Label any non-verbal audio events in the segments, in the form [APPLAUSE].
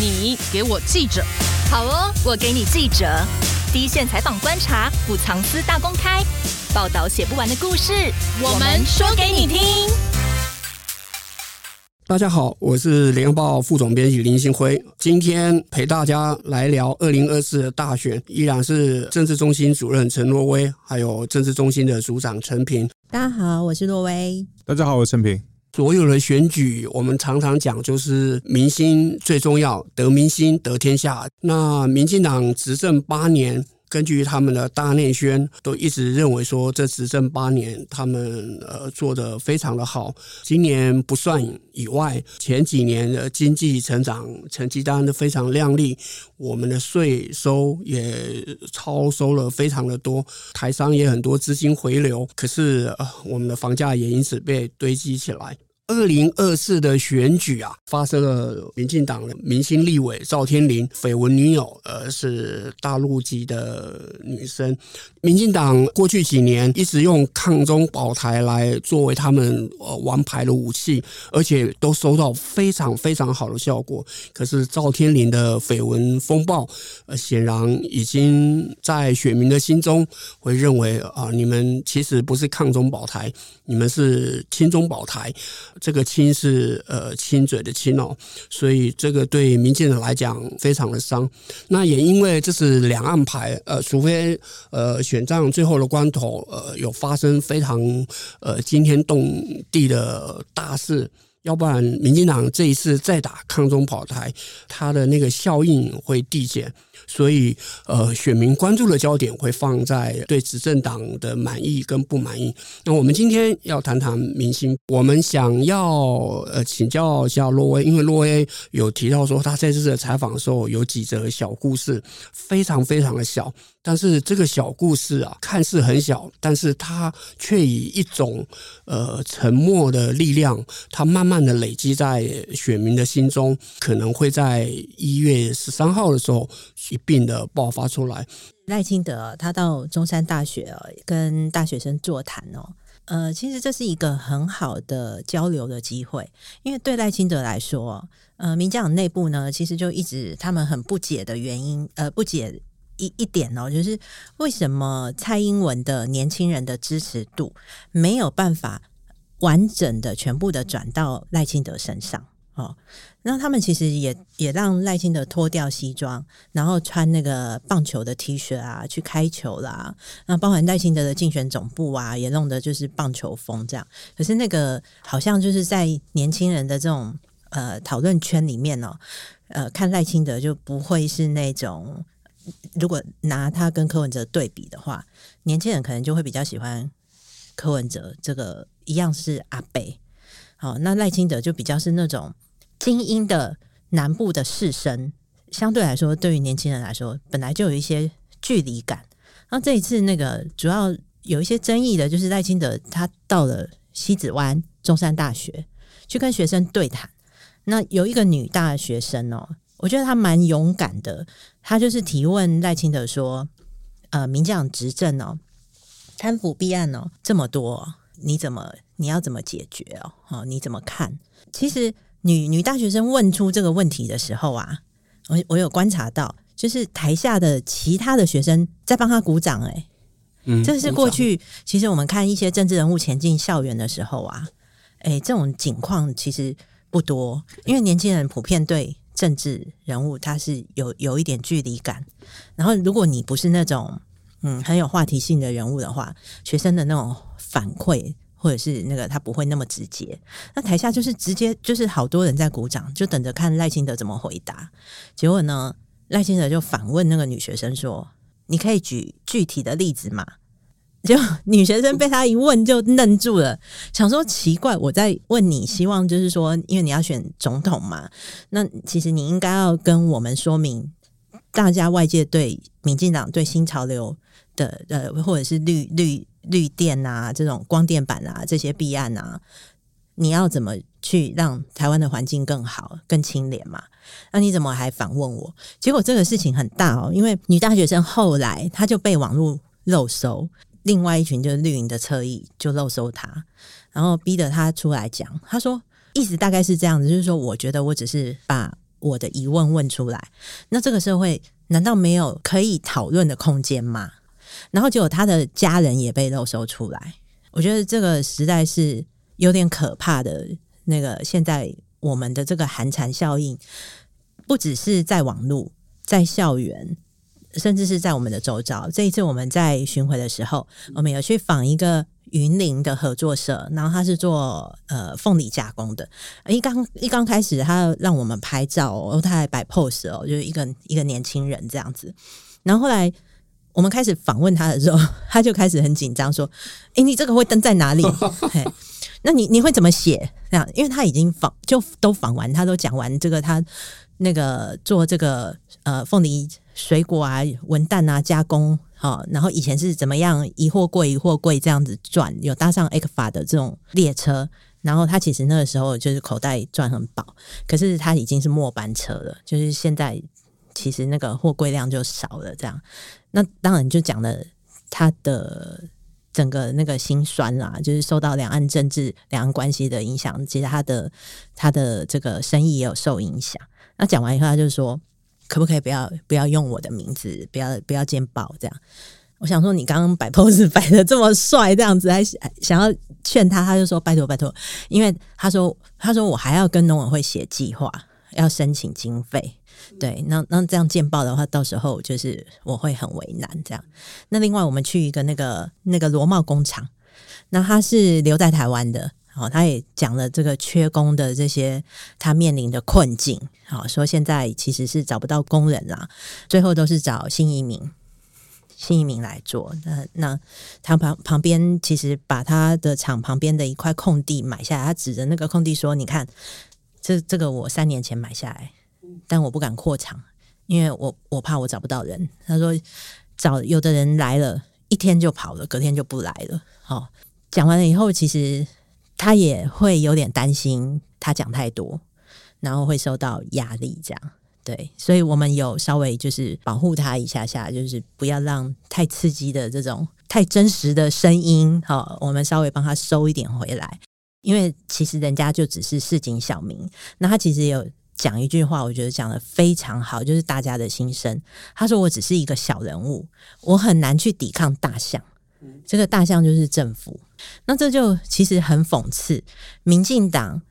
你给我记者。好哦，我给你记者。第一线采访观察，不藏私大公开，报道写不完的故事，我们说给你听。大家好，我是联合报副总编辑林信辉，今天陪大家来聊二零二四的大选，依然是政治中心主任陈若威，还有政治中心的组长陈平。大家好，我是若威。大家好，我是陈平。所有的选举，我们常常讲，就是民心最重要，得民心得天下。那民进党执政八年。根据他们的大内宣，都一直认为说，这执政八年他们呃做得非常的好。今年不算以外，前几年的经济成长成绩当然都非常亮丽，我们的税收也超收了非常的多，台商也很多资金回流，可是呃我们的房价也因此被堆积起来。二零二四的选举啊，发生了民进党的明星立委赵天麟绯闻女友，呃，是大陆籍的女生。民进党过去几年一直用抗中保台来作为他们呃王牌的武器，而且都收到非常非常好的效果。可是赵天麟的绯闻风暴，呃，显然已经在选民的心中会认为啊、你们其实不是抗中保台，你们是亲中保台。这个“亲”是呃亲嘴的“亲”哦，所以这个对民进党来讲非常的伤。那也因为这是两岸牌，呃，除非呃选战最后的关头，呃，有发生非常呃惊天动地的大事。要不然，民进党这一次再打抗中跑台，它的那个效应会递减，所以呃，选民关注的焦点会放在对执政党的满意跟不满意。那我们今天要谈谈明星，我们想要呃请教一下洛威，因为洛威有提到说他在这次的采访的时候有几则小故事，非常非常的小。但是这个小故事啊，看似很小，但是它却以一种呃沉默的力量，它慢慢的累积在选民的心中，可能会在一月十三号的时候一并的爆发出来。赖清德他到中山大学跟大学生座谈哦，呃，其实这是一个很好的交流的机会，因为对赖清德来说，呃，民进党内部呢，其实就一直他们很不解的原因，呃，不解。一一点哦，就是为什么蔡英文的年轻人的支持度没有办法完整的全部的转到赖清德身上哦？那他们其实也也让赖清德脱掉西装，然后穿那个棒球的 T 恤啊去开球啦。那包含赖清德的竞选总部啊，也弄得就是棒球风这样。可是那个好像就是在年轻人的这种呃讨论圈里面哦，呃，看赖清德就不会是那种。如果拿他跟柯文哲对比的话，年轻人可能就会比较喜欢柯文哲，这个一样是阿北。好，那赖清德就比较是那种精英的南部的士绅，相对来说，对于年轻人来说，本来就有一些距离感。那这一次那个主要有一些争议的，就是赖清德他到了西子湾中山大学去跟学生对谈，那有一个女大学生哦。我觉得他蛮勇敢的，他就是提问赖清德说：“呃，民进党执政哦，贪腐弊案哦这么多，你怎么你要怎么解决哦？哦，你怎么看？”其实女女大学生问出这个问题的时候啊，我我有观察到，就是台下的其他的学生在帮他鼓掌，欸，诶，嗯，这是过去其实我们看一些政治人物前进校园的时候啊，哎，这种情况其实不多，因为年轻人普遍对。政治人物他是有有一点距离感，然后如果你不是那种嗯很有话题性的人物的话，学生的那种反馈或者是那个他不会那么直接。那台下就是直接就是好多人在鼓掌，就等着看赖清德怎么回答。结果呢，赖清德就反问那个女学生说：“你可以举具体的例子吗？”就女学生被他一问就愣住了，想说奇怪，我在问你，希望就是说，因为你要选总统嘛，那其实你应该要跟我们说明，大家外界对民进党对新潮流的呃，或者是绿绿绿电啊这种光电板啊这些弊案啊，你要怎么去让台湾的环境更好、更清廉嘛？那你怎么还反问我？结果这个事情很大哦，因为女大学生后来她就被网络漏搜。另外一群就是绿营的侧翼就漏搜他，然后逼得他出来讲。他说意思大概是这样子，就是说我觉得我只是把我的疑问问出来。那这个社会难道没有可以讨论的空间吗？然后结果他的家人也被漏搜出来，我觉得这个实在是有点可怕的。那个现在我们的这个寒蝉效应，不只是在网络，在校园，甚至是在我们的周遭。这一次我们在巡回的时候，我们有去访一个云林的合作社，然后他是做呃凤梨加工的。一刚一刚开始，他让我们拍照哦，他还摆 pose 哦，就是一个一个年轻人这样子。然后后来。我们开始访问他的时候，他就开始很紧张，说：“诶，你这个会登在哪里？[LAUGHS] 嘿，那你你会怎么写？这样，因为他已经访就都访完，他都讲完这个他那个做这个呃凤梨水果啊文旦啊加工，好，然后以前是怎么样一货柜一货柜这样子赚，有搭上 ECFA 的这种列车，然后他其实那个时候就是口袋赚很饱，可是他已经是末班车了，就是现在。”其实那个货柜量就少了，这样，那当然就讲了他的整个那个心酸啦，就是受到两岸政治、两岸关系的影响，其实他的他的这个生意也有受影响。那讲完以后，他就说：“可不可以不要不要用我的名字，不要不要见报？”这样，我想说，你刚刚摆 pose 摆的这么帅，这样子还想要劝他，他就说：“拜托拜托，因为他说他说我还要跟农委会写计划，要申请经费。”对，那那这样见报的话，到时候就是我会很为难这样。那另外，我们去一个那个那个螺帽工厂，那他是留在台湾的，哦，他也讲了这个缺工的这些他面临的困境，好，说现在其实是找不到工人啦，最后都是找新移民，新移民来做。那那他旁旁边其实把他的厂旁边的一块空地买下来，他指着那个空地说：“你看，这这个我三年前买下来。”但我不敢扩厂，因为我我怕我找不到人。他说找有的人来了，一天就跑了，隔天就不来了。好，讲完了以后，其实他也会有点担心，他讲太多，然后会受到压力。这样对，所以我们有稍微就是保护他一下下，就是不要让太刺激的这种太真实的声音，好，我们稍微帮他收一点回来，因为其实人家就只是市井小民，那他其实有。讲一句话，我觉得讲得非常好，就是大家的心声。他说：“我只是一个小人物，我很难去抵抗大象。这个大象就是政府。那这就其实很讽刺。民进党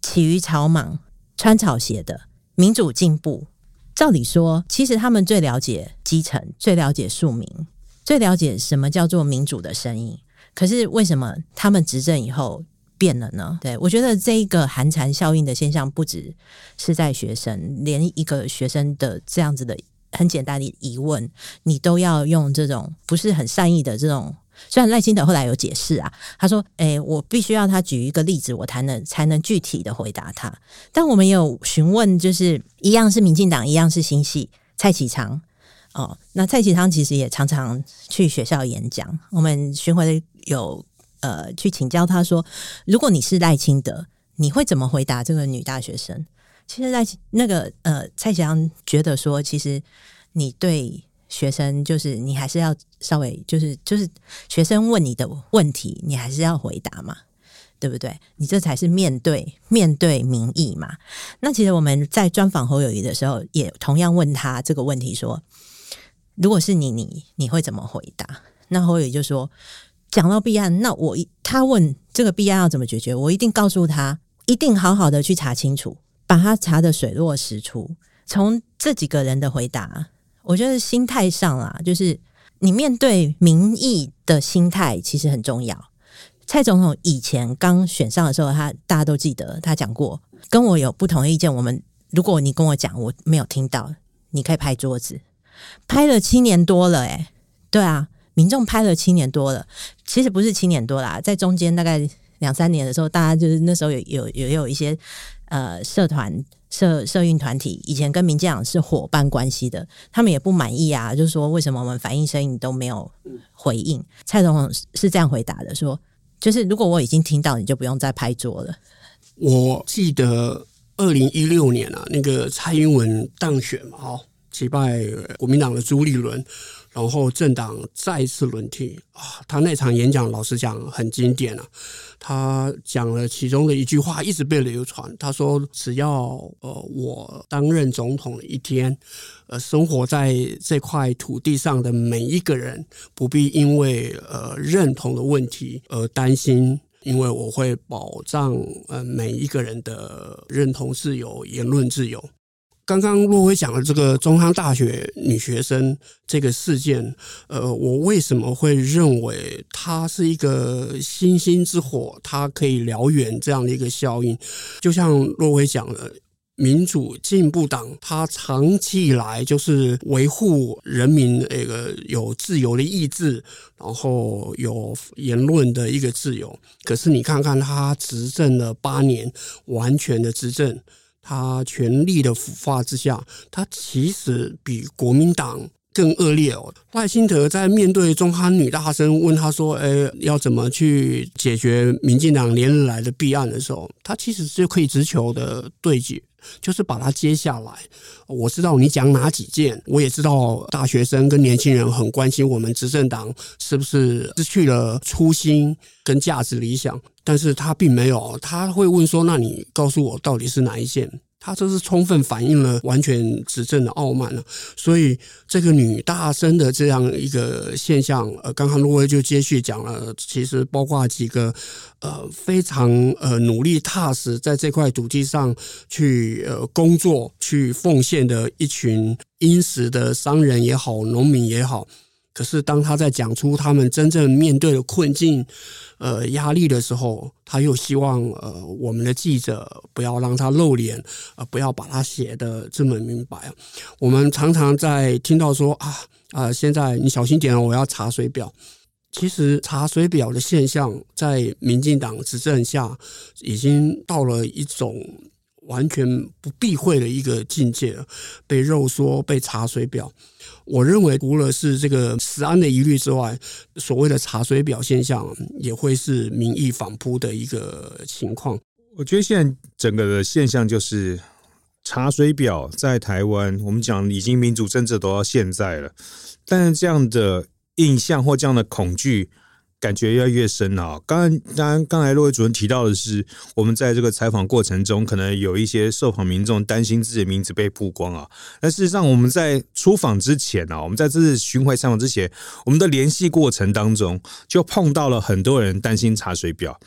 起于草莽，穿草鞋的民主进步。照理说，其实他们最了解基层，最了解庶民，最了解什么叫做民主的声音。可是为什么他们执政以后？”变了呢？对，我觉得这一个寒蝉效应的现象，不只是在学生，连一个学生的这样子的很简单的疑问，你都要用这种不是很善意的这种。虽然赖清德后来有解释啊，他说：“诶，我必须要他举一个例子，我才能才能具体的回答他。”但我们有询问，就是一样是民进党，一样是新系蔡启昌哦。那蔡启昌其实也常常去学校演讲，我们巡回的有。呃，去请教他说，如果你是赖清德，你会怎么回答这个女大学生？其实在那个呃，蔡启昌觉得说，其实你对学生就是你还是要稍微就是就是学生问你的问题，你还是要回答嘛，对不对？你这才是面对面对民意嘛。那其实我们在专访侯友宜的时候，也同样问他这个问题说，如果是你，你你会怎么回答？那侯友宜就说。讲到弊案，那我他问这个弊案要怎么解决，我一定告诉他，一定好好的去查清楚，把他查得水落石出。从这几个人的回答，我觉得心态上啊，就是你面对民意的心态其实很重要。蔡总统以前刚选上的时候，他大家都记得，他讲过，跟我有不同的意见，我们如果你跟我讲，我没有听到，你可以拍桌子，拍了七年多了，诶，对啊。民众拍了七年多了，其实不是七年多啦，在中间大概两三年的时候，大家就是那时候有有有有一些呃社团社社运团体，以前跟民进党是伙伴关系的，他们也不满意啊，就是说为什么我们反映声音都没有回应？蔡总统是这样回答的，说就是如果我已经听到，你就不用再拍桌了。我记得二零一六年啊，那个蔡英文当选嘛，哈，击败国民党的朱立伦。然后政党再一次轮替啊！他那场演讲，老实讲很经典啊。他讲了其中的一句话，一直被流传。他说：“只要呃我担任总统一天，呃生活在这块土地上的每一个人，不必因为呃认同的问题而担心，因为我会保障呃每一个人的认同自由、言论自由。”刚刚若威讲的这个中山大学女学生这个事件，呃，我为什么会认为它是一个星星之火，它可以燎原这样的一个效应？就像若威讲的，民主进步党它长期以来就是维护人民那个有自由的意志，然后有言论的一个自由。可是你看看他执政了八年，完全的执政。他权力的腐化之下，他其实比国民党更恶劣哦。赖清德在面对中韩女大生问他说：“诶，要怎么去解决民进党连日来的弊案的时候，他其实是可以直球的对决，就是把它接下来。我知道你讲哪几件，我也知道大学生跟年轻人很关心我们执政党是不是失去了初心跟价值理想。”但是他并没有，他会问说：“那你告诉我到底是哪一件？”他这是充分反映了完全执政的傲慢了。所以这个女大生的这样一个现象，呃，刚刚罗威就接续讲了，其实包括几个呃非常呃努力踏实在这块土地上去呃工作去奉献的一群殷实的商人也好，农民也好。可是，当他在讲出他们真正面对的困境、呃压力的时候，他又希望呃我们的记者不要让他露脸，呃不要把他写得这么明白。我们常常在听到说啊啊、现在你小心点哦，我要查水表。其实查水表的现象，在民进党执政下，已经到了一种。完全不避讳的一个境界，被肉说、被查水表。我认为，除了是这个食安的疑虑之外，所谓的查水表现象，也会是民意反扑的一个情况。我觉得现在整个的现象就是查水表，在台湾，我们讲已经民主政治都到现在了，但是这样的印象或这样的恐惧。感觉越来越深啊！刚刚，刚才陆伟主任提到的是，我们在这个采访过程中，可能有一些受访民众担心自己的名字被曝光啊。但事实上，我们在出访之前啊，我们在这次巡回采访之前，我们的联系过程当中，就碰到了很多人担心查水表。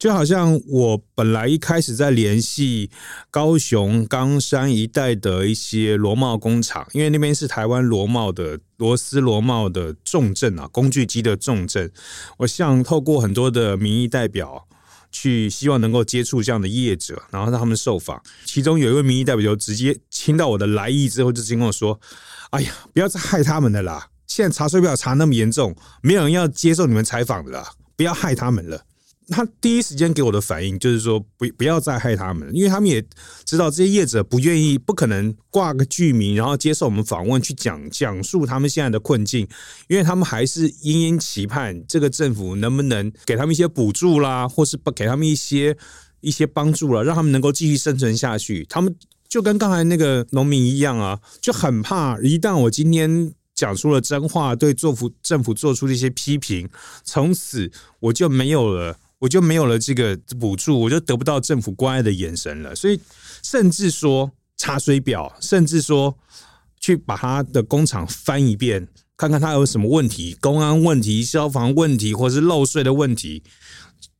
就好像我本来一开始在联系高雄冈山一带的一些螺帽工厂，因为那边是台湾螺帽的螺丝螺帽的重镇啊，工具机的重镇。我想透过很多的民意代表去，希望能够接触这样的业者，然后让他们受访。其中有一位民意代表就直接听到我的来意之后，就直接跟我说：“哎呀，不要再害他们了啦！现在查水表查那么严重，没有人要接受你们采访的啦，不要害他们了。”他第一时间给我的反应就是说，不不要再害他们，因为他们也知道这些业者不愿意，不可能挂个剧名，然后接受我们访问去讲讲述他们现在的困境，因为他们还是殷殷期盼这个政府能不能给他们一些补助啦，或是不给他们一些一些帮助了，让他们能够继续生存下去。他们就跟刚才那个农民一样啊，就很怕一旦我今天讲出了真话，对政府政府做出这些批评，从此我就没有了。我就没有了这个补助，我就得不到政府关爱的眼神了。所以，甚至说查水表，甚至说去把他的工厂翻一遍，看看他有什么问题，公安问题、消防问题，或是漏税的问题，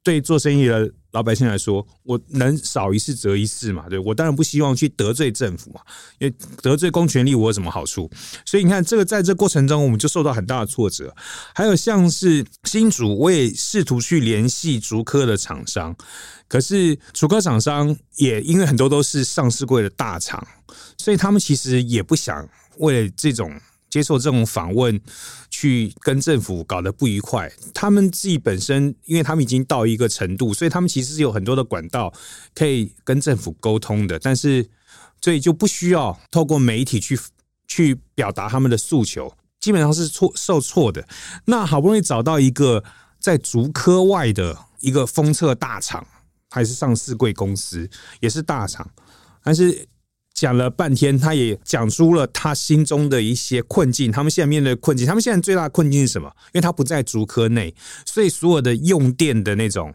对做生意的。老百姓来说，我能少一事则一事嘛？对，我当然不希望去得罪政府嘛，因为得罪公权力我有什么好处？所以你看，这个在这过程中，我们就受到很大的挫折。还有像是新竹，我也试图去联系竹科的厂商，可是竹科厂商也因为很多都是上市柜的大厂，所以他们其实也不想为了这种。接受这种访问，去跟政府搞得不愉快。他们自己本身，因为他们已经到一个程度，所以他们其实是有很多的管道可以跟政府沟通的。但是，所以就不需要透过媒体去 [LAUGHS] 去表达他们的诉求，基本上是错受挫的。那好不容易找到一个在竹科外的一个封测大厂，还是上市贵公司，也是大厂，但是。讲了半天，他也讲出了他心中的一些困境。他们现在面对的困境，他们现在最大的困境是什么？因为他不在竹科内，所以所有的用电的那种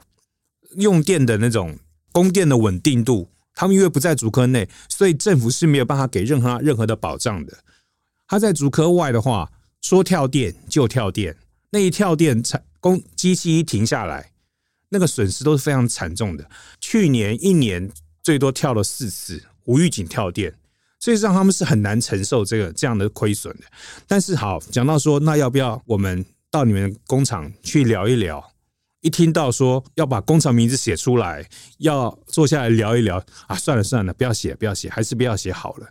用电的那种供电的稳定度，他们因为不在竹科内，所以政府是没有办法给任何任何的保障的。他在竹科外的话，说跳电就跳电，那一跳电，产工机器一停下来，那个损失都是非常惨重的。去年一年最多跳了四次。无预警跳电，所以让他们是很难承受这个这样的亏损的。但是好，讲到说，那要不要我们到你们工厂去聊一聊？一听到说要把工厂名字写出来，要坐下来聊一聊啊，算了算了，不要写，不要写，还是不要写好了。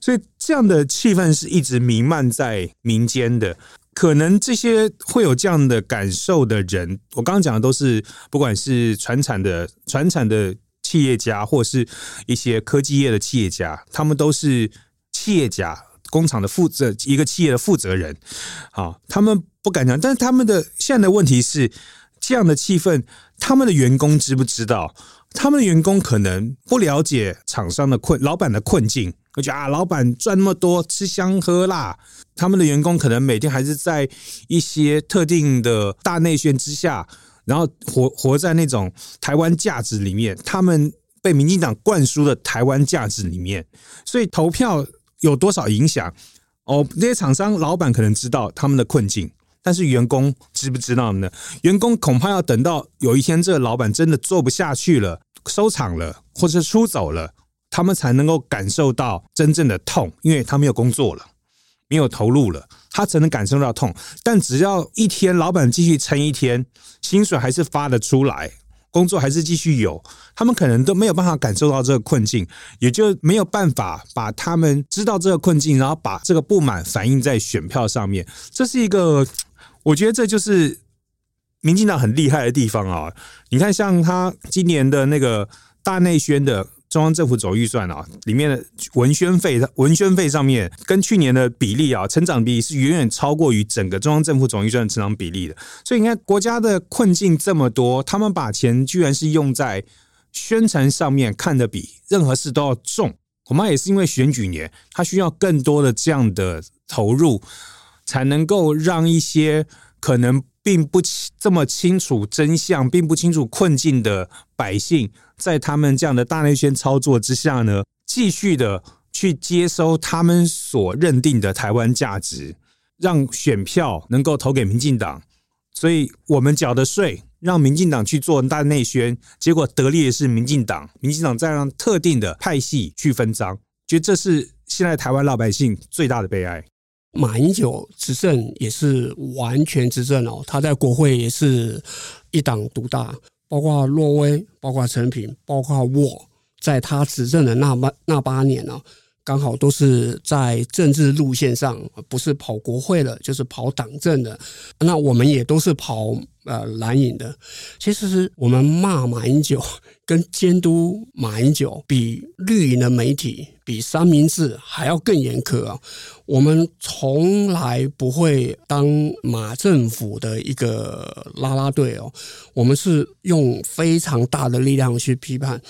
所以这样的气氛是一直弥漫在民间的。可能这些会有这样的感受的人，我刚刚讲的都是不管是传产的传产的。企业家或是一些科技业的企业家，他们都是企业家，工厂的负责一个企业的负责人，好，他们不敢讲，但是他们的现在的问题是这样的气氛，他们的员工知不知道？他们的员工可能不了解厂商的困，老板的困境，而且啊，老板赚那么多，吃香喝辣，他们的员工可能每天还是在一些特定的大内宣之下。然后活活在那种台湾价值里面，他们被民进党灌输的台湾价值里面，所以投票有多少影响？哦，那些厂商老板可能知道他们的困境，但是员工知不知道呢？员工恐怕要等到有一天这个老板真的做不下去了，收场了，或者是出走了，他们才能够感受到真正的痛，因为他没有工作了，没有投入了。他才能感受到痛，但只要一天老板继续撑一天，薪水还是发得出来，工作还是继续有，他们可能都没有办法感受到这个困境，也就没有办法把他们知道这个困境，然后把这个不满反映在选票上面。这是一个，我觉得这就是民进党很厉害的地方啊！你看，像他今年的那个大内宣的。中央政府总预算啊，里面的文宣费，文宣费上面跟去年的比例啊，成长比例是远远超过于整个中央政府总预算的成长比例的。所以你看，国家的困境这么多，他们把钱居然是用在宣传上面，看得比任何事都要重。恐怕也是因为选举年，他需要更多的这样的投入，才能够让一些可能并不清这么清楚真相，并不清楚困境的百姓。在他们这样的大内宣操作之下呢，继续的去接收他们所认定的台湾价值，让选票能够投给民进党，所以我们缴的税让民进党去做大内宣，结果得利的是民进党，民进党再让特定的派系去分赃，觉得这是现在台湾老百姓最大的悲哀。马英九执政也是完全执政哦，他在国会也是一党独大。包括洛威，包括陈平，包括我，在他执政的那八那八年呢，刚好都是在政治路线上，不是跑国会了，就是跑党政的。那我们也都是跑呃蓝营的。其实是我们骂马英九跟监督马英九，比绿营的媒体，比三明治还要更严苛啊。我们从来不会当马政府的一个拉拉队哦，我们是用非常大的力量去批判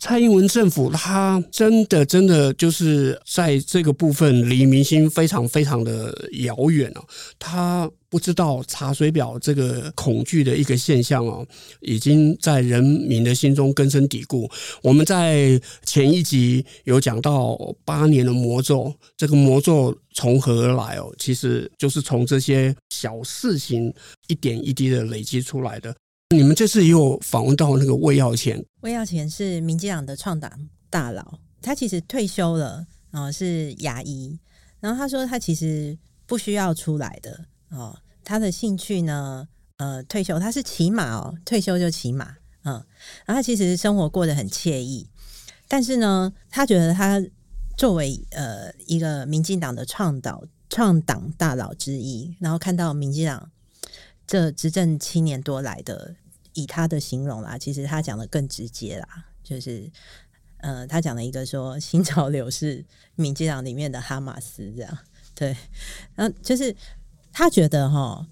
蔡英文政府，他真的真的就是在这个部分离民心非常非常的遥远哦，他。不知道查水表这个恐惧的一个现象哦，已经在人民的心中根深蒂固。我们在前一集有讲到八年的魔咒，这个魔咒从何而来哦？其实就是从这些小事情一点一滴的累积出来的。你们这次也有访问到那个魏耀前，魏耀前是民进党的创党大佬，他其实退休了，然后是牙医，然后他说他其实不需要出来的。哦，他的兴趣呢？呃，退休他是骑马哦，退休就骑马，嗯，然后他其实生活过得很惬意，但是呢，他觉得他作为呃一个民进党的创党创党大佬之一，然后看到民进党这执政七年多来的，以他的形容啦，其实他讲的更直接啦，就是呃，他讲了一个说新潮流是民进党里面的哈马斯这样，对，然后就是。他觉得哈，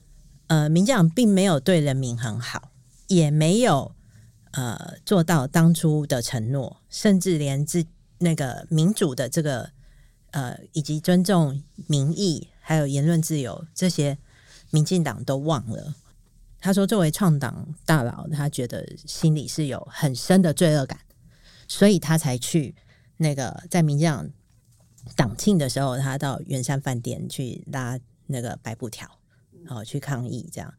呃，民进党并没有对人民很好，也没有呃做到当初的承诺，甚至连自那个民主的这个呃，以及尊重民意，还有言论自由这些，民进党都忘了。他说，作为创党大佬，他觉得心里是有很深的罪恶感，所以他才去那个在民进党党庆的时候，他到圆山饭店去拉那个白布条，哦，去抗议。这样，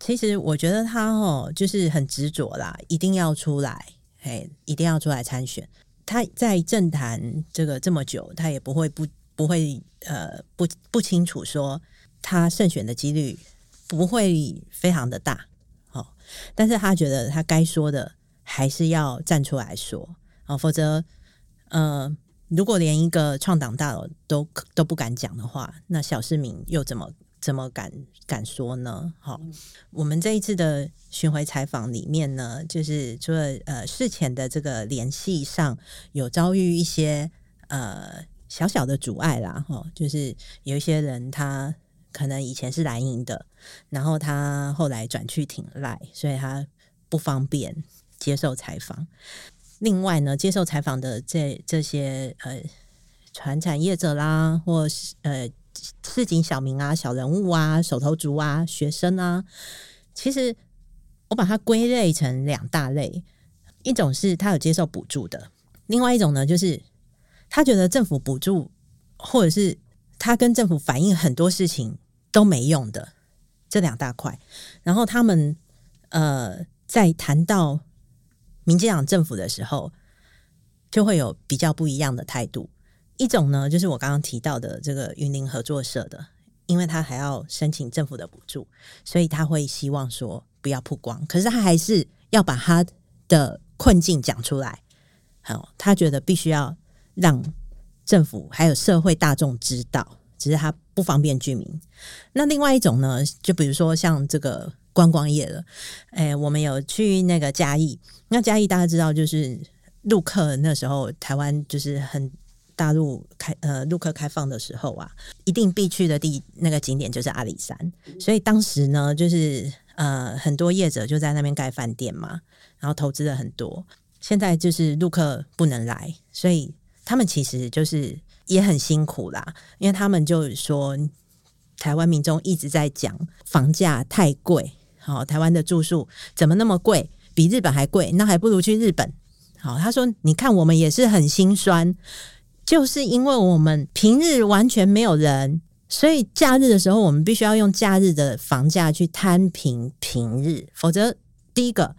其实我觉得他哦，就是很执着啦，一定要出来，哎，一定要出来参选。他在政坛这个这么久，他也不会不不会呃不不清楚说他胜选的几率不会非常的大，哦，但是他觉得他该说的还是要站出来说，哦，否则呃如果连一个创党大佬都都不敢讲的话，那小市民又怎么？怎么敢敢说呢？好，我们这一次的巡回采访里面呢，就是除了呃事前的这个联系上有遭遇一些呃小小的阻碍啦，哈，就是有一些人他可能以前是蓝营的，然后他后来转去挺赖，所以他不方便接受采访。另外呢，接受采访的这这些呃传产业者啦，或是呃。市井小民啊、小人物啊、手头足啊、学生啊，其实我把它归类成两大类，一种是他有接受补助的，另外一种呢，就是他觉得政府补助或者是他跟政府反映很多事情都没用的这两大块，然后他们呃在谈到民进党政府的时候，就会有比较不一样的态度。一种呢，就是我刚刚提到的这个云林合作社的，因为他还要申请政府的补助，所以他会希望说不要曝光，可是他还是要把他的困境讲出来。好，他觉得必须要让政府还有社会大众知道，只是他不方便居民。那另外一种呢，就比如说像这个观光业了，哎，我们有去那个嘉义，那嘉义大家知道，就是陆客那时候台湾就是很。大陆开呃陆客开放的时候啊，一定必去的地那个景点就是阿里山，所以当时呢，就是呃很多业者就在那边盖饭店嘛，然后投资了很多。现在就是陆客不能来，所以他们其实就是也很辛苦啦，因为他们就是说台湾民众一直在讲房价太贵，好，台湾的住宿怎么那么贵，比日本还贵，那还不如去日本。好，他说你看我们也是很心酸。就是因为我们平日完全没有人，所以假日的时候我们必须要用假日的房价去摊平平日，否则第一个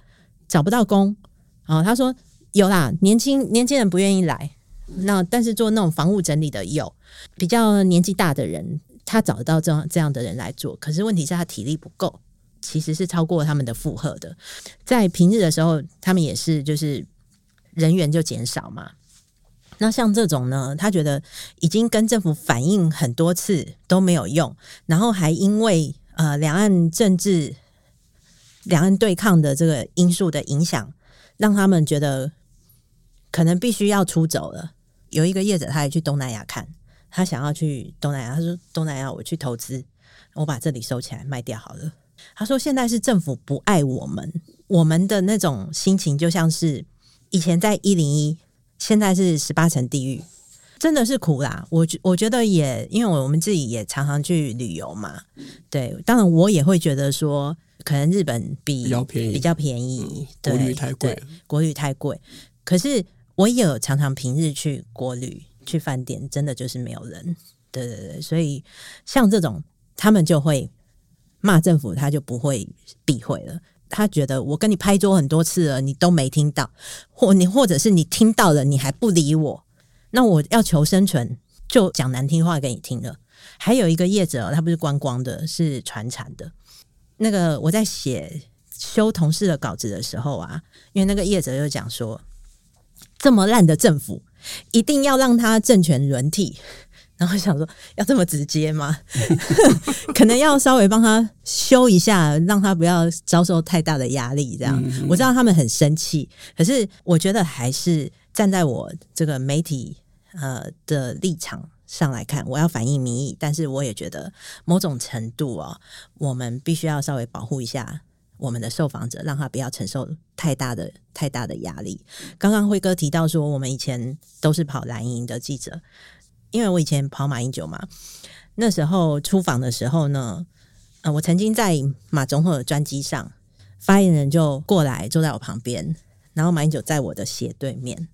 找不到工。哦，他说有啦，年轻年轻人不愿意来，那但是做那种房屋整理的有，比较年纪大的人他找得到这样这样的人来做，可是问题是他体力不够，其实是超过他们的负荷的。在平日的时候，他们也是就是人员就减少嘛。那像这种呢，他觉得已经跟政府反映很多次都没有用，然后还因为呃两岸政治、两岸对抗的这个因素的影响，让他们觉得可能必须要出走了。有一个业者他也去东南亚看，他想要去东南亚，他说东南亚我去投资，我把这里收起来卖掉好了。他说现在是政府不爱我们，我们的那种心情就像是以前在一零一。现在是十八层地狱，真的是苦啦。我我觉得也，因为我们自己也常常去旅游嘛。对，当然我也会觉得说，可能日本比比较便宜，比较便宜，国旅太贵，国旅太贵。可是我也有常常平日去国旅去饭店，真的就是没有人。对对对，所以像这种，他们就会骂政府，他就不会避讳了。他觉得我跟你拍桌很多次了，你都没听到，或你或者是你听到了，你还不理我，那我要求生存，就讲难听话给你听了。还有一个业者，他不是观光的，是传产的。那个我在写修同事的稿子的时候啊，因为那个业者又讲说，这么烂的政府，一定要让他政权轮替。[LAUGHS] 然后想说，要这么直接吗？[LAUGHS] 可能要稍微帮他修一下，让他不要遭受太大的压力。这样，嗯、我知道他们很生气，可是我觉得还是站在我这个媒体呃的立场上来看，我要反映民意，但是我也觉得某种程度哦，我们必须要稍微保护一下我们的受访者，让他不要承受太大的太大的压力。刚刚辉哥提到说，我们以前都是跑蓝营的记者，因为我以前跑马英九嘛，那时候出访的时候呢，呃，我曾经在马总统的专机上，发言人就过来坐在我旁边，然后马英九在我的斜对面。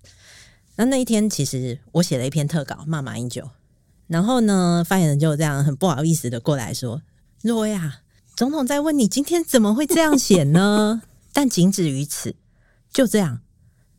那那一天，其实我写了一篇特稿骂马英九。然后呢，发言人就这样很不好意思的过来说：“若薇啊，总统在问你今天怎么会这样写呢？[LAUGHS] 但仅止于此，就这样，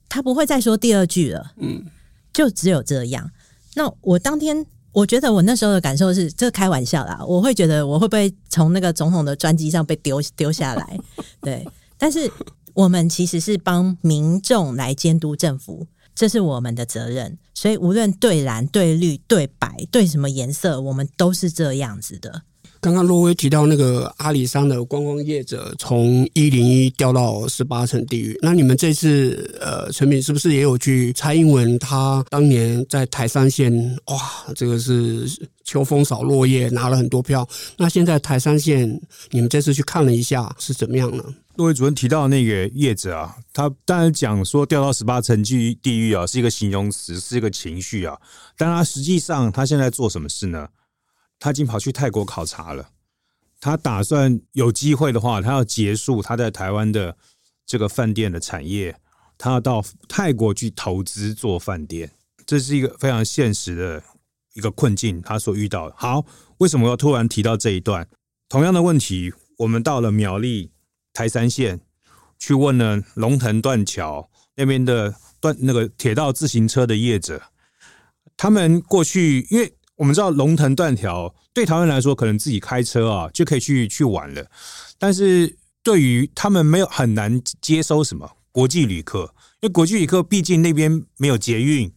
他不会再说第二句了。嗯，就只有这样。那我当天，我觉得我那时候的感受是，这开玩笑啦。我会觉得我会不会从那个总统的专机上被丢丢下来？[LAUGHS] 对，但是我们其实是帮民众来监督政府。”这是我们的责任，所以无论对蓝、对绿、对白、对什么颜色，我们都是这样子的。刚刚若薇提到那个阿里山的观光业者从一零一掉到十八层地狱，那你们这次呃，陈敏是不是也有去蔡英文他当年在台三线哇，这个是秋风扫落叶，拿了很多票。那现在台三线你们这次去看了一下是怎么样呢？若薇主任提到那个业者啊，他当然讲说掉到十八层地地狱啊，是一个形容词，是一个情绪啊。但他实际上他现在做什么事呢？他已经跑去泰国考察了。他打算有机会的话，他要结束他在台湾的这个饭店的产业，他要到泰国去投资做饭店。这是一个非常现实的一个困境，他所遇到的。好，为什么要突然提到这一段？同样的问题，我们到了苗栗。台三线去问了龙腾断桥那边的断那个铁道自行车的业者，他们过去，因为我们知道龙腾断桥对台湾来说，可能自己开车啊就可以去去玩了，但是对于他们没有很难接收什么国际旅客，因为国际旅客毕竟那边没有捷运，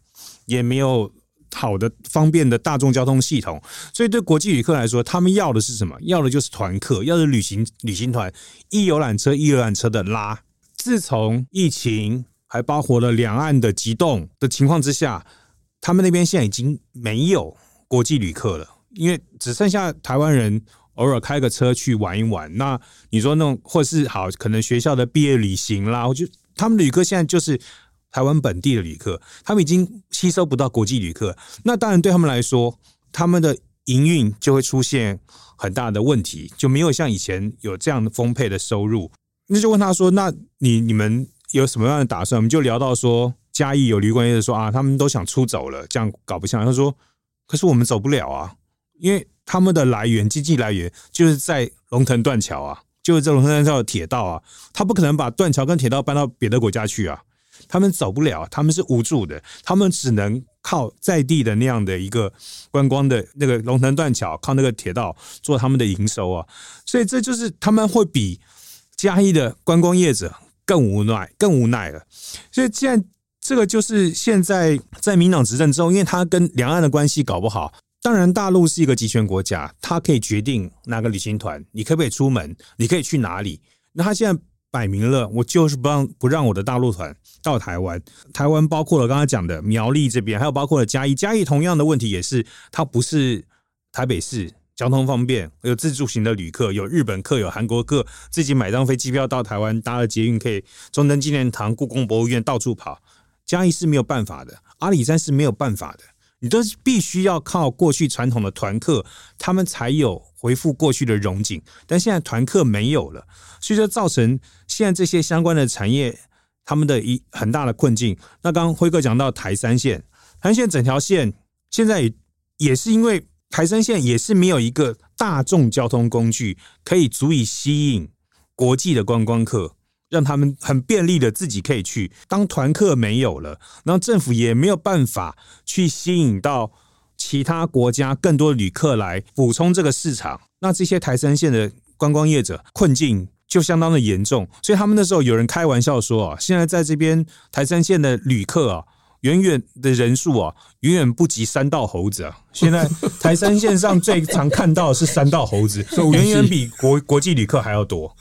也没有。好的，方便的大众交通系统，所以对国际旅客来说，他们要的是什么？要的就是团客，要的旅行旅行团，一游览车一游览车的拉。自从疫情还包括了两岸的急冻的情况之下，他们那边现在已经没有国际旅客了，因为只剩下台湾人偶尔开个车去玩一玩。那你说那种或是好，可能学校的毕业旅行啦，我就他们旅客现在就是。台湾本地的旅客，他们已经吸收不到国际旅客，那当然对他们来说，他们的营运就会出现很大的问题，就没有像以前有这样的丰沛的收入。那就问他说：“那你你们有什么样的打算？”我们就聊到说，嘉义有旅馆业者说啊，他们都想出走了，这样搞不下。他说：“可是我们走不了啊，因为他们的来源经济来源就是在龙腾断桥啊，就是这龙腾断桥的铁道啊，他不可能把断桥跟铁道搬到别的国家去啊。”他们走不了，他们是无助的，他们只能靠在地的那样的一个观光的那个龙腾断桥，靠那个铁道做他们的营收啊，所以这就是他们会比嘉义的观光业者更无奈，更无奈了。所以既然这个就是现在在民党执政之后，因为他跟两岸的关系搞不好，当然大陆是一个集权国家，他可以决定哪个旅行团你可不可以出门，你可以去哪里。那他现在摆明了，我就是不让不让我的大陆团。到台湾，台湾包括了刚才讲的苗栗这边，还有包括了嘉义。嘉义同样的问题也是，它不是台北市交通方便，有自助型的旅客，有日本客，有韩国客，自己买张飞机票到台湾，搭了捷运可以中正纪念堂、故宫博物院到处跑。嘉义是没有办法的，阿里山是没有办法的，你都是必须要靠过去传统的团客，他们才有恢复过去的荣景。但现在团客没有了，所以说造成现在这些相关的产业。他们的一很大的困境。那刚刚辉哥讲到台三线，台三线整条线现在也也是因为台三线也是没有一个大众交通工具可以足以吸引国际的观光客，让他们很便利的自己可以去。当团客没有了，然后政府也没有办法去吸引到其他国家更多旅客来补充这个市场，那这些台山县的观光业者困境。就相当的严重，所以他们那时候有人开玩笑说啊，现在在这边台山县的旅客啊，远远的人数啊，远远不及三道猴子啊！现在台山线上最常看到的是三道猴子，[LAUGHS] 远远比国国际旅客还要多。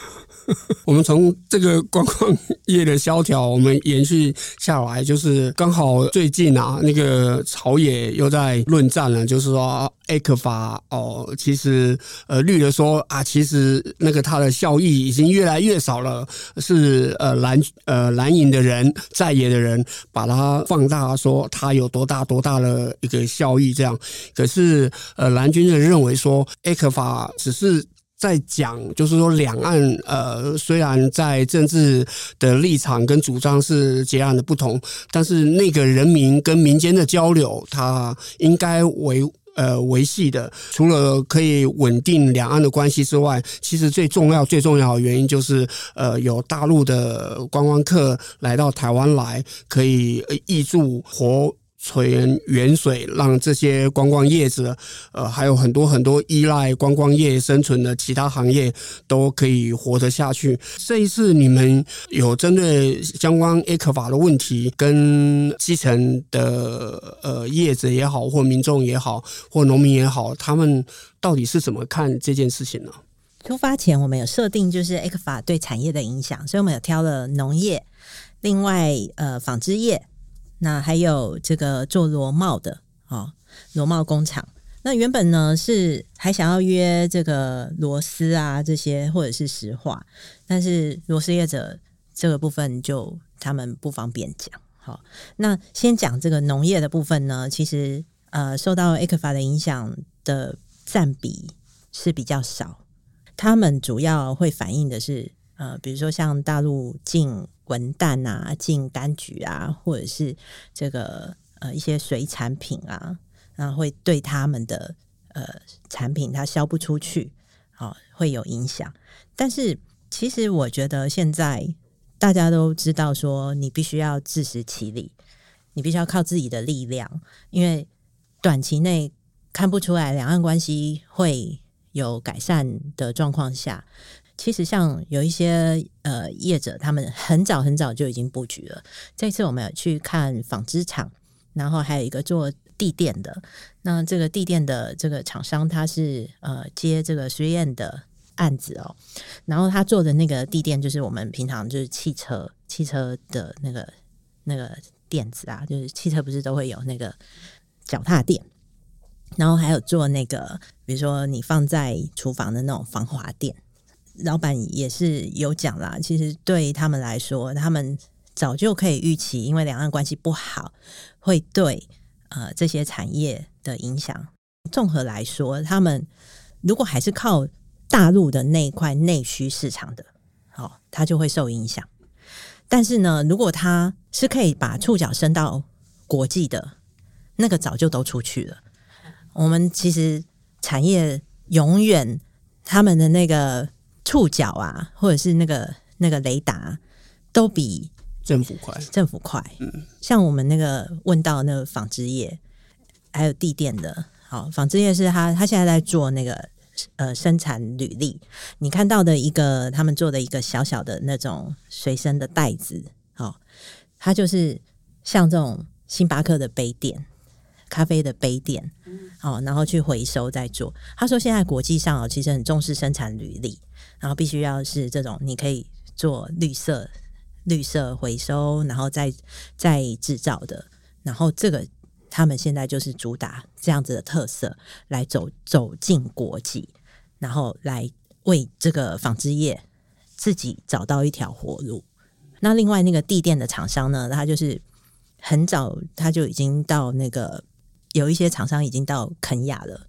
[LAUGHS] 我们从这个观光业的萧条，我们延续下来，就是刚好最近啊，那个朝野又在论战了，就是说 ECFA 哦，其实呃绿的说啊，其实那个它的效益已经越来越少了，是呃蓝呃蓝营的人在野的人把它放大，说它有多大多大的一个效益这样，可是呃蓝军的认为说 ECFA 只是。在讲，就是说两岸呃，虽然在政治的立场跟主张是截然的不同，但是那个人民跟民间的交流，它应该维呃维系的。除了可以稳定两岸的关系之外，其实最重要最重要的原因就是呃，有大陆的观光客来到台湾来，可以挹注活。泉源水，让这些观光业者，呃，还有很多很多依赖观光业生存的其他行业，都可以活得下去。这一次你们有针对相关 A 克法的问题，跟基层的呃业者也好，或民众也好，或农民也好，他们到底是怎么看这件事情呢？出发前我们有设定，就是 A 克法对产业的影响，所以我们有挑了农业，另外呃纺织业。那还有这个做螺帽的哦，螺帽工厂。那原本呢是还想要约这个螺丝啊这些，或者是石化，但是螺丝业者这个部分就他们不方便讲。好，那先讲这个农业的部分呢，其实呃受到 ECFA 的影响的占比是比较少，他们主要会反映的是呃，比如说像大陆进。文旦啊，进柑橘啊，或者是这个呃一些水产品啊，然后会对他们的呃产品它销不出去，哦，会有影响。但是其实我觉得现在大家都知道，说你必须要自食其力，你必须要靠自己的力量，因为短期内看不出来两岸关系会有改善的状况下。其实像有一些呃业者，他们很早很早就已经布局了。这次我们有去看纺织厂，然后还有一个做地垫的。那这个地垫的这个厂商，他是呃接这个实验的案子哦。然后他做的那个地垫，就是我们平常就是汽车汽车的那个那个垫子啊，就是汽车不是都会有那个脚踏垫。然后还有做那个，比如说你放在厨房的那种防滑垫。老板也是有讲啦，其实对他们来说，他们早就可以预期，因为两岸关系不好，会对呃这些产业的影响。综合来说，他们如果还是靠大陆的那一块内需市场的，哦，他就会受影响。但是呢，如果他是可以把触角伸到国际的，那个早就都出去了。我们其实产业永远他们的那个。触角啊，或者是那个那个雷达，都比政府快。政府快，嗯，像我们那个问到那个纺织业，还有地垫的，好，纺织业是他他现在在做那个呃生产履历，你看到的一个他们做的一个小小的那种随身的袋子，好，它就是像这种星巴克的杯垫。咖啡的杯垫，哦，然后去回收再做。他说，现在国际上哦，其实很重视生产履历，然后必须要是这种，你可以做绿色、绿色回收，然后再再制造的。然后这个他们现在就是主打这样子的特色，来走走进国际，然后来为这个纺织业自己找到一条活路。那另外那个地垫的厂商呢，他就是很早他就已经到那个。有一些厂商已经到肯亚了，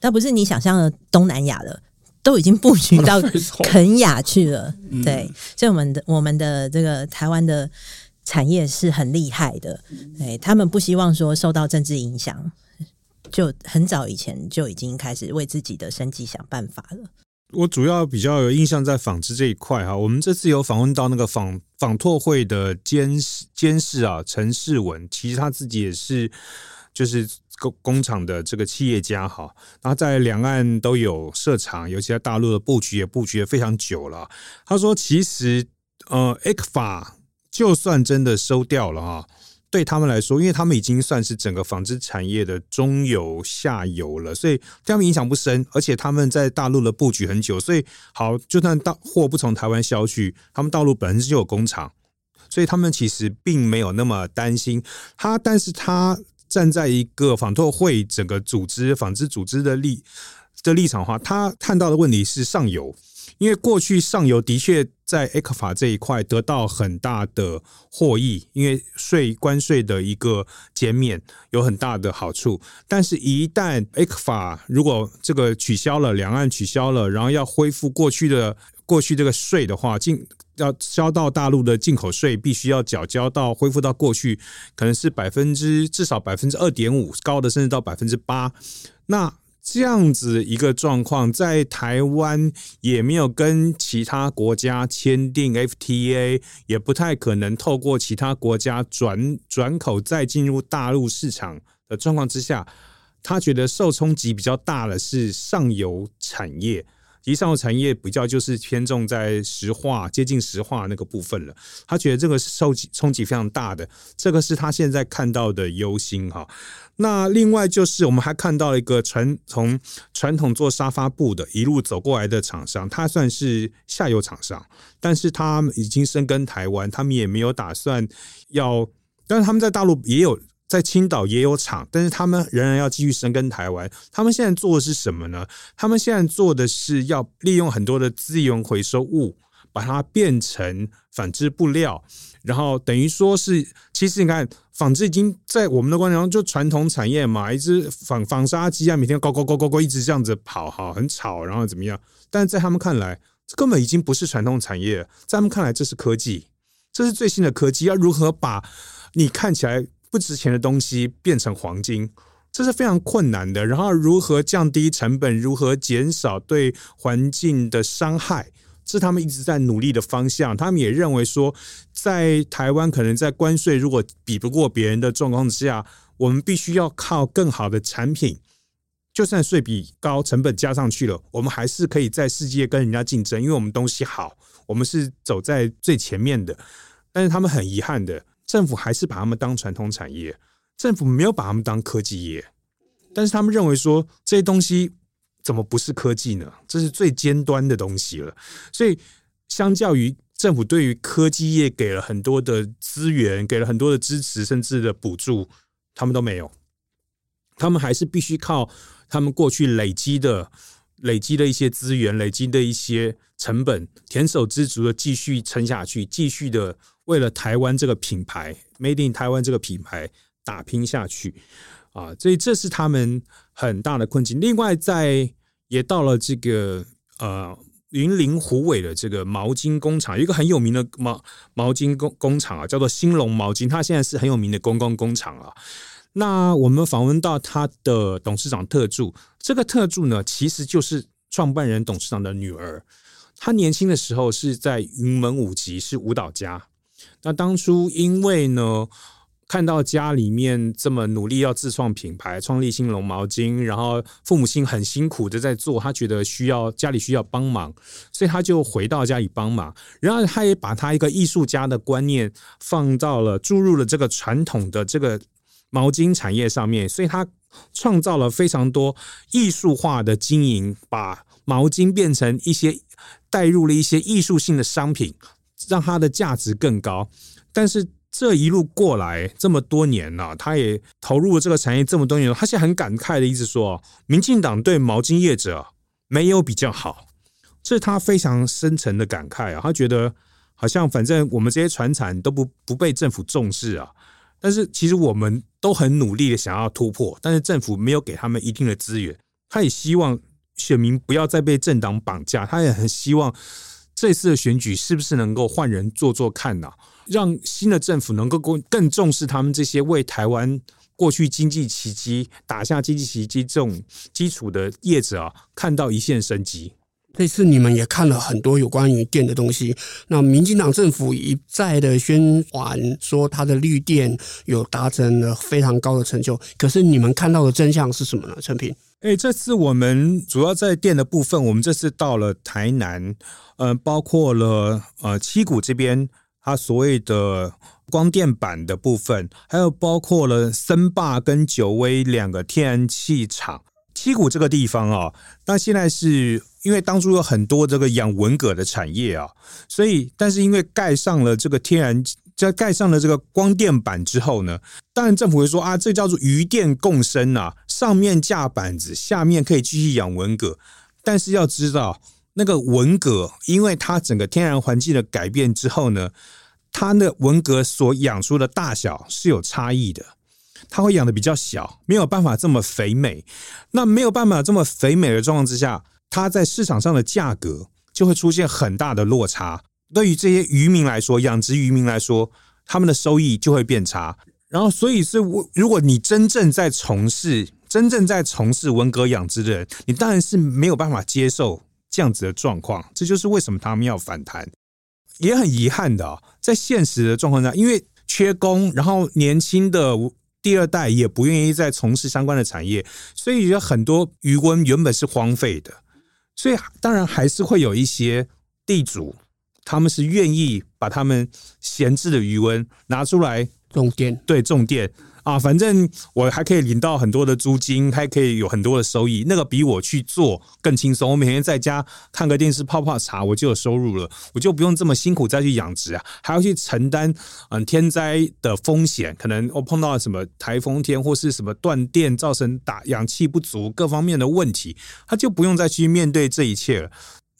但不是你想象的东南亚了，都已经布局到 [LAUGHS] 肯雅去了。对，所以我们的我们的这个台湾的产业是很厉害的。对，他们不希望说受到政治影响，就很早以前就已经开始为自己的生计想办法了。我主要比较有印象在纺织这一块哈，我们这次有访问到那个纺纺拓会的监事监事啊陈世文，其实他自己也是。就是工工厂的这个企业家哈，然后在两岸都有设厂，尤其在大陆的布局也布局了非常久了。他说，其实呃，ECFA 就算真的收掉了哈，对他们来说，因为他们已经算是整个纺织产业的中游下游了，所以对他们影响不深。而且他们在大陆的布局很久，所以好，就算到货不从台湾销去，他们大陆本身就有工厂，所以他们其实并没有那么担心他。但是他站在一个纺拓会整个组织纺织组织的立的立场的话，他看到的问题是上游。因为过去上游的确在 ECFA 这一块得到很大的获益，因为税关税的一个减免有很大的好处。但是，一旦 ECFA 如果这个取消了，两岸取消了，然后要恢复过去的过去这个税的话，进要交到大陆的进口税，必须要缴交到恢复到过去，可能是百分之至少百分之二点五，高的甚至到百分之八。那这样子一个状况，在台湾也没有跟其他国家签订 FTA，也不太可能透过其他国家转转口再进入大陆市场的状况之下，他觉得受冲击比较大的是上游产业。其实上游产业比较就是偏重在石化，接近石化那个部分了。他觉得这个受冲击非常大的，这个是他现在看到的忧心哈。那另外就是我们还看到一个传从传统做沙发布的一路走过来的厂商，他算是下游厂商，但是他已经深耕台湾，他们也没有打算要，但是他们在大陆也有。在青岛也有厂，但是他们仍然要继续深耕台湾。他们现在做的是什么呢？他们现在做的是要利用很多的资源回收物，把它变成纺织布料，然后等于说是，其实你看，纺织已经在我们的观念中就传统产业嘛，一只纺纺纱机啊，每天高高高高高一直这样子跑，哈，很吵，然后怎么样？但是在他们看来，这根本已经不是传统产业，在他们看来，这是科技，这是最新的科技，要如何把你看起来。不值钱的东西变成黄金，这是非常困难的。然后如何降低成本，如何减少对环境的伤害，是他们一直在努力的方向。他们也认为说，在台湾可能在关税如果比不过别人的状况之下，我们必须要靠更好的产品。就算税比高，成本加上去了，我们还是可以在世界跟人家竞争，因为我们东西好，我们是走在最前面的。但是他们很遗憾的。政府还是把他们当传统产业，政府没有把他们当科技业，但是他们认为说，这些东西怎么不是科技呢？这是最尖端的东西了。所以，相较于政府对于科技业给了很多的资源，给了很多的支持，甚至的补助，他们都没有。他们还是必须靠他们过去累积的、累积的一些资源、累积的一些成本，胼手知足的继续撑下去，继续的。为了台湾这个品牌，Made in 台湾这个品牌打拼下去啊，所以这是他们很大的困境。另外，在也到了这个呃云林虎尾的这个毛巾工厂，一个很有名的毛毛巾工工厂啊，叫做兴隆毛巾，它现在是很有名的公共工厂啊。那我们访问到他的董事长特助，这个特助呢，其实就是创办人董事长的女儿。她年轻的时候是在云门舞集，是舞蹈家。那当初因为呢，看到家里面这么努力要自创品牌，创立兴隆毛巾，然后父母亲很辛苦的在做，他觉得需要家里需要帮忙，所以他就回到家里帮忙。然后他也把他一个艺术家的观念放到了注入了这个传统的这个毛巾产业上面，所以他创造了非常多艺术化的经营，把毛巾变成一些带入了一些艺术性的商品。让它的价值更高，但是这一路过来这么多年了，他也投入了这个产业这么多年，他现在很感慨的一直说，民进党对毛巾业者没有比较好，这是他非常深沉的感慨啊。他觉得好像反正我们这些传产都不不被政府重视啊，但是其实我们都很努力的想要突破，但是政府没有给他们一定的资源。他也希望选民不要再被政党绑架，他也很希望。这次的选举是不是能够换人做做看呢？让新的政府能够更更重视他们这些为台湾过去经济奇迹打下经济奇迹这种基础的业者啊，看到一线生机。这次你们也看了很多有关于电的东西。那民进党政府一再的宣传说，他的绿电有达成了非常高的成就。可是你们看到的真相是什么呢？陈平？哎，这次我们主要在电的部分，我们这次到了台南。嗯，包括了呃七股这边，它所谓的光电板的部分，还有包括了森霸跟九威两个天然气厂。七股这个地方啊，那现在是因为当初有很多这个养文蛤的产业啊，所以但是因为盖上了这个天然，在盖上了这个光电板之后呢，当然政府会说啊，这叫做渔电共生啊，上面架板子，下面可以继续养文蛤。但是要知道，那个文蛤，因为它整个天然环境的改变之后呢，它的文蛤所养出的大小是有差异的。它会养的比较小，没有办法这么肥美。那没有办法这么肥美的状况之下，它在市场上的价格就会出现很大的落差。对于这些渔民来说，养殖渔民来说，他们的收益就会变差。然后，所以是我，如果你真正在从事、真正在从事文革养殖的人，你当然是没有办法接受这样子的状况。这就是为什么他们要反弹。也很遗憾的，在现实的状况下，因为缺工，然后年轻的。第二代也不愿意再从事相关的产业，所以有很多余温原本是荒废的，所以当然还是会有一些地主，他们是愿意把他们闲置的余温拿出来种电，对，种电。啊，反正我还可以领到很多的租金，还可以有很多的收益，那个比我去做更轻松。我每天在家看个电视、泡泡茶，我就有收入了，我就不用这么辛苦再去养殖啊，还要去承担嗯天灾的风险，可能我碰到了什么台风天或是什么断电，造成打氧气不足各方面的问题，他就不用再去面对这一切了。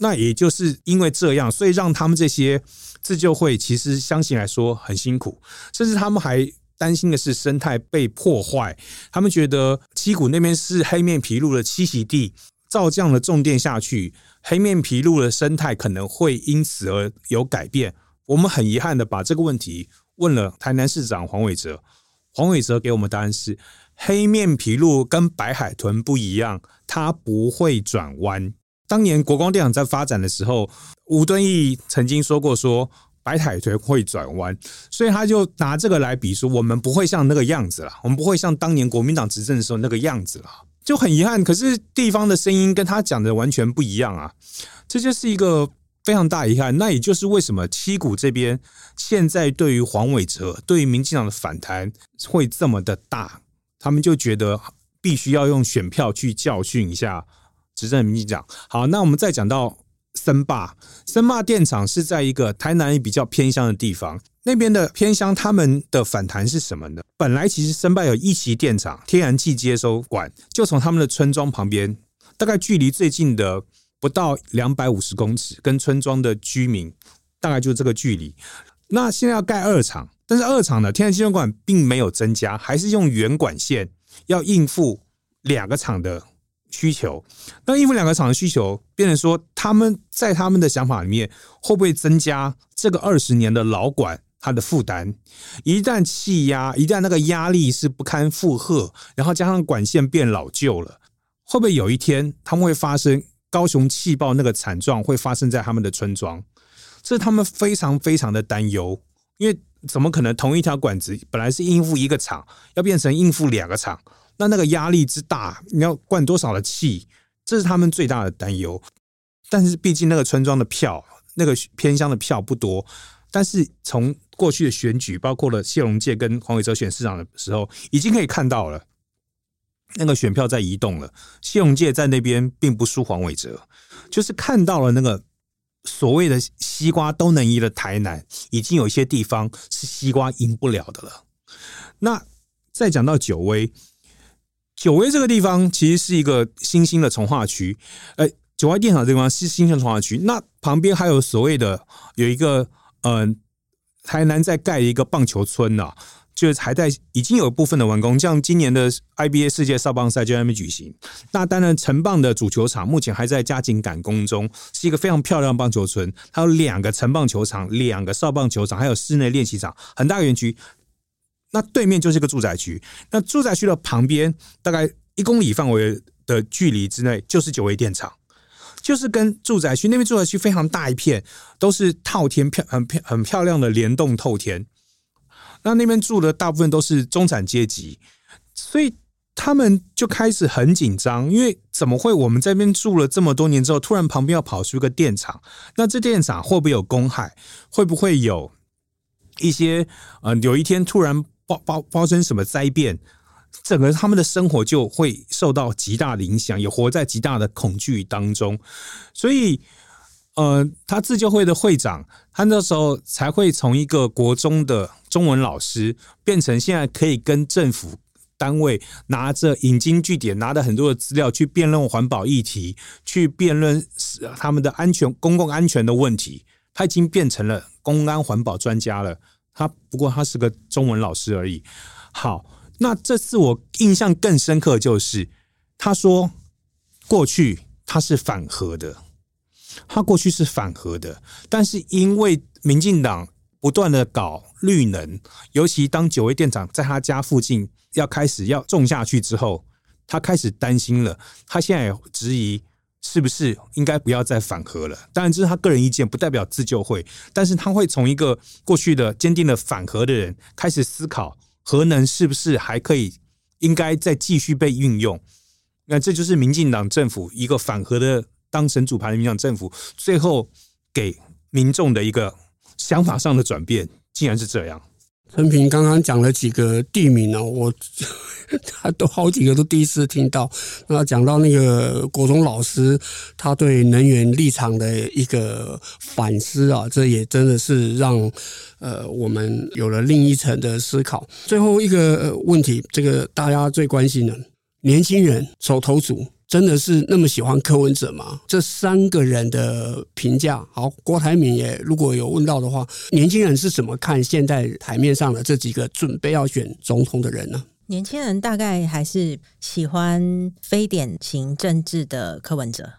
那也就是因为这样，所以让他们这些自救会其实相信来说很辛苦，甚至他们还。担心的是生态被破坏，他们觉得七股那边是黑面琵鹭的栖息地，照这样的重电下去，黑面琵鹭的生态可能会因此而有改变。我们很遗憾的把这个问题问了台南市长黄伟哲，黄伟哲给我们答案是：黑面琵鹭跟白海豚不一样，它不会转弯。当年国光电厂在发展的时候，吴敦义曾经说过说。白海豚会转弯，所以他就拿这个来比说，我们不会像那个样子了，我们不会像当年国民党执政的时候那个样子了，就很遗憾。可是地方的声音跟他讲的完全不一样啊，这就是一个非常大遗憾。那也就是为什么七股这边现在对于黄伟哲、对于民进党的反弹会这么的大，他们就觉得必须要用选票去教训一下执政民进党。好，那我们再讲到。森坝，森坝电厂是在一个台南比较偏乡的地方，那边的偏乡，他们的反弹是什么呢？本来其实森坝有一期电厂，天然气接收管就从他们的村庄旁边，大概距离最近的不到两百五十公尺，跟村庄的居民大概就这个距离。那现在要盖二厂，但是二厂的天然气接收管并没有增加，还是用原管线要应付两个厂的。需求，那应付两个厂的需求，变成说他们在他们的想法里面，会不会增加这个二十年的老管它的负担？一旦气压，一旦那个压力是不堪负荷，然后加上管线变老旧了，会不会有一天他们会发生高雄气爆那个惨状，会发生在他们的村庄？这是他们非常非常的担忧，因为怎么可能同一条管子本来是应付一个厂，要变成应付两个厂？那那个压力之大，你要灌多少的气，这是他们最大的担忧。但是毕竟那个村庄的票，那个偏乡的票不多。但是从过去的选举，包括了谢龙介跟黄伟哲选市长的时候，已经可以看到了那个选票在移动了。谢龙介在那边并不输黄伟哲，就是看到了那个所谓的西瓜都能赢的台南，已经有一些地方是西瓜赢不了的了。那再讲到九威。九威这个地方其实是一个新兴的从化区，呃，九威电厂这个地方是新兴的重划区。那旁边还有所谓的有一个，嗯、呃，台南在盖一个棒球村呐、啊，就是还在已经有部分的完工，像今年的 IBA 世界少棒赛就在那边举行。那当然，成棒的主球场目前还在加紧赶工中，是一个非常漂亮的棒球村，它有两个成棒球场、两个少棒球场，还有室内练习场，很大园区。那对面就是一个住宅区，那住宅区的旁边大概一公里范围的距离之内就是九维电厂，就是跟住宅区那边住宅区非常大一片，都是套天漂很漂很漂亮的联动透天。那那边住的大部分都是中产阶级，所以他们就开始很紧张，因为怎么会我们这边住了这么多年之后，突然旁边要跑出一个电厂？那这电厂会不会有公害？会不会有？一些呃，有一天突然爆爆发生什么灾变，整个他们的生活就会受到极大的影响，也活在极大的恐惧当中。所以，呃，他自救会的会长，他那时候才会从一个国中的中文老师，变成现在可以跟政府单位拿着引经据典，拿着很多的资料去辩论环保议题，去辩论他们的安全、公共安全的问题。他已经变成了公安环保专家了。他不过他是个中文老师而已。好，那这次我印象更深刻就是，他说过去他是反核的，他过去是反核的，但是因为民进党不断的搞绿能，尤其当九位店长在他家附近要开始要种下去之后，他开始担心了。他现在也质疑。是不是应该不要再反核了？当然这是他个人意见，不代表自救会。但是他会从一个过去的坚定的反核的人开始思考，核能是不是还可以应该再继续被运用？那这就是民进党政府一个反核的当神主牌的民进党政府，最后给民众的一个想法上的转变，竟然是这样。陈平刚刚讲了几个地名哦，我 [LAUGHS] 他都好几个都第一次听到。那讲到那个国中老师，他对能源立场的一个反思啊，这也真的是让呃我们有了另一层的思考。最后一个问题，这个大家最关心的，年轻人手头足。真的是那么喜欢柯文哲吗？这三个人的评价，好，郭台铭也如果有问到的话，年轻人是怎么看现在台面上的这几个准备要选总统的人呢？年轻人大概还是喜欢非典型政治的柯文哲，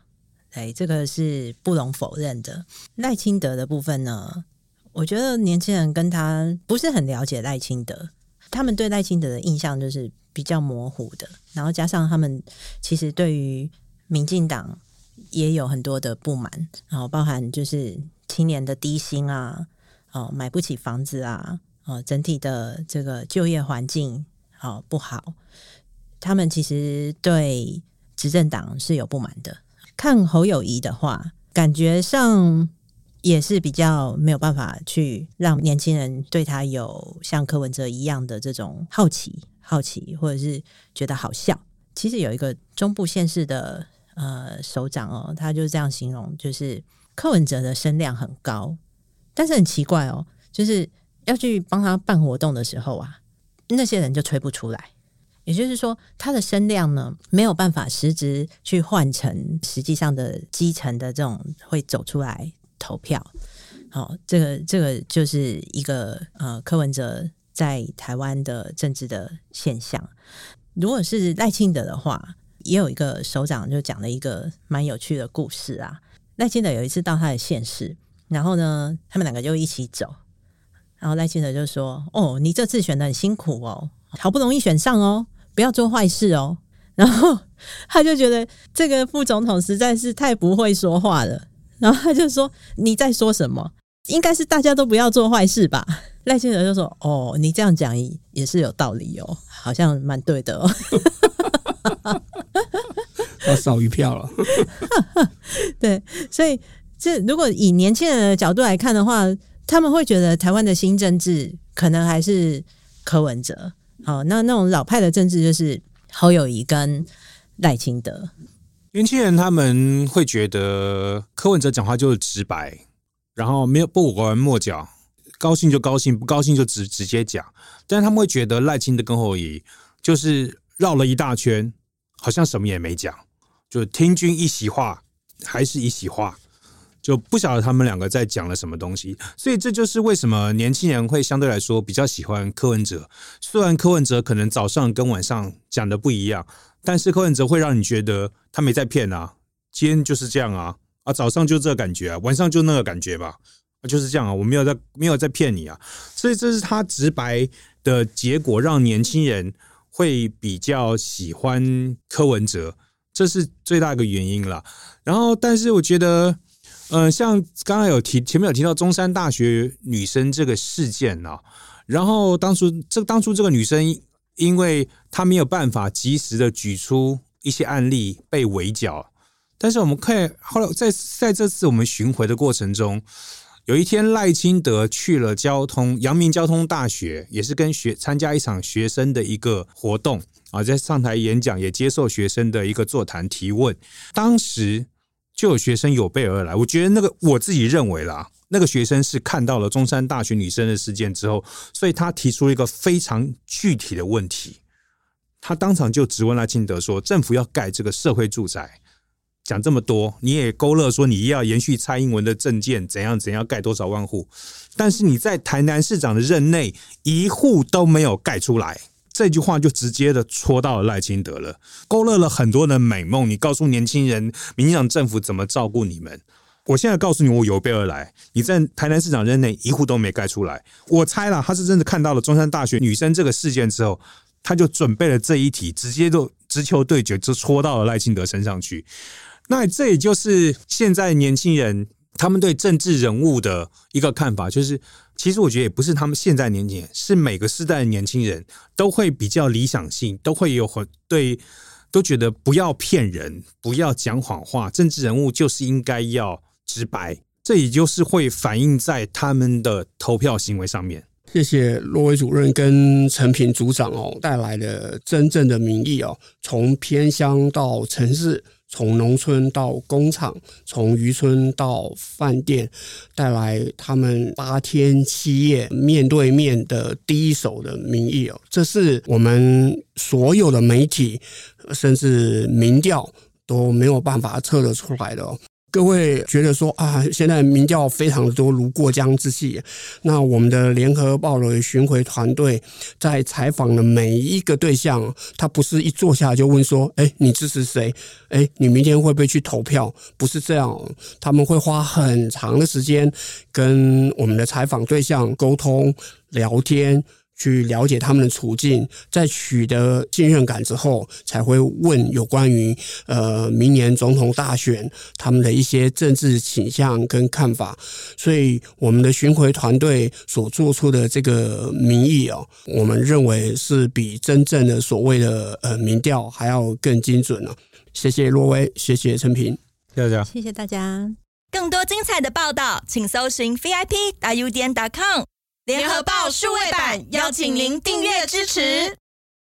哎，这个是不容否认的。赖清德的部分呢，我觉得年轻人跟他不是很了解赖清德，他们对赖清德的印象就是。比较模糊的，然后加上他们其实对于民进党也有很多的不满，然后包含就是青年的低薪啊，哦买不起房子啊，哦整体的这个就业环境哦不好，他们其实对执政党是有不满的。看侯友宜的话，感觉上也是比较没有办法去让年轻人对他有像柯文哲一样的这种好奇。好奇，或者是觉得好笑。其实有一个中部县市的呃首长哦，他就是这样形容，就是柯文哲的声量很高，但是很奇怪哦，就是要去帮他办活动的时候啊，那些人就吹不出来。也就是说，他的声量呢，没有办法实质去换成实际上的基层的这种会走出来投票。好，这个这个就是一个呃柯文哲。在台湾的政治的现象，如果是赖清德的话，也有一个首长就讲了一个蛮有趣的故事啊。赖清德有一次到他的县市，然后呢，他们两个就一起走，然后赖清德就说：“哦，你这次选得很辛苦哦，好不容易选上哦，不要做坏事哦。[LAUGHS] ”然后他就觉得这个副总统实在是太不会说话了，然后他就说：“你在说什么？应该是大家都不要做坏事吧。”赖清德就说：“哦，你这样讲也是有道理哦，好像蛮对的哦。”他少一票了。[LAUGHS] 对，所以这如果以年轻人的角度来看的话，他们会觉得台湾的新政治可能还是柯文哲。好，那那种老派的政治就是侯友宜跟赖清德。年轻人他们会觉得柯文哲讲话就是直白，然后没有不拐弯抹角。高兴就高兴，不高兴就直直接讲。但是他们会觉得赖清德跟侯友就是绕了一大圈，好像什么也没讲，就听君一席话，还是一席话，就不晓得他们两个在讲了什么东西。所以这就是为什么年轻人会相对来说比较喜欢柯文哲。虽然柯文哲可能早上跟晚上讲的不一样，但是柯文哲会让你觉得他没在骗啊，今天就是这样啊啊，早上就这个感觉啊，晚上就那个感觉吧。就是这样啊，我没有在没有在骗你啊，所以这是他直白的结果，让年轻人会比较喜欢柯文哲，这是最大一个原因了。然后，但是我觉得，呃，像刚刚有提前面有提到中山大学女生这个事件啊，然后当初这当初这个女生，因为她没有办法及时的举出一些案例被围剿，但是我们看后来在在这次我们巡回的过程中。有一天赖清德去了交通阳明交通大学，也是跟学参加一场学生的一个活动啊，在上台演讲，也接受学生的一个座谈提问。当时就有学生有备而来，我觉得那个我自己认为啦，那个学生是看到了中山大学女生的事件之后，所以他提出了一个非常具体的问题。他当场就质问赖清德说：“政府要盖这个社会住宅。”讲这么多，你也勾勒说你要延续蔡英文的政见，怎样怎样盖多少万户，但是你在台南市长的任内一户都没有盖出来，这句话就直接的戳到了赖清德了，勾勒了很多的美梦。你告诉年轻人，民进党政府怎么照顾你们？我现在告诉你，我有备而来。你在台南市长任内一户都没盖出来，我猜了，他是真的看到了中山大学女生这个事件之后，他就准备了这一题，直接就直球对决，就戳到了赖清德身上去。那这也就是现在年轻人他们对政治人物的一个看法，就是其实我觉得也不是他们现在年轻人，是每个时代的年轻人都会比较理想性，都会有很对，都觉得不要骗人，不要讲谎话，政治人物就是应该要直白，这也就是会反映在他们的投票行为上面。谢谢珞薇主任跟陈平组长哦带来的真正的民意哦，从偏乡到城市。从农村到工厂，从渔村到饭店，带来他们八天七夜面对面的第一手的民意哦，这是我们所有的媒体甚至民调都没有办法测得出来的。各位觉得说啊，现在民调非常的多，如过江之鲫。那我们的联合报的巡回团队在采访的每一个对象，他不是一坐下就问说：“哎，你支持谁？哎，你明天会不会去投票？”不是这样，他们会花很长的时间跟我们的采访对象沟通聊天。去了解他们的处境，在取得信任感之后，才会问有关于呃明年总统大选他们的一些政治倾向跟看法。所以，我们的巡回团队所做出的这个民意哦，我们认为是比真正的所谓的呃民调还要更精准了。谢谢珞薇，谢谢陈平，谢谢大家，谢谢大家。更多精彩的报道，请搜寻 VIP 大 U 点 com。联合报数位版，邀请您订阅支持。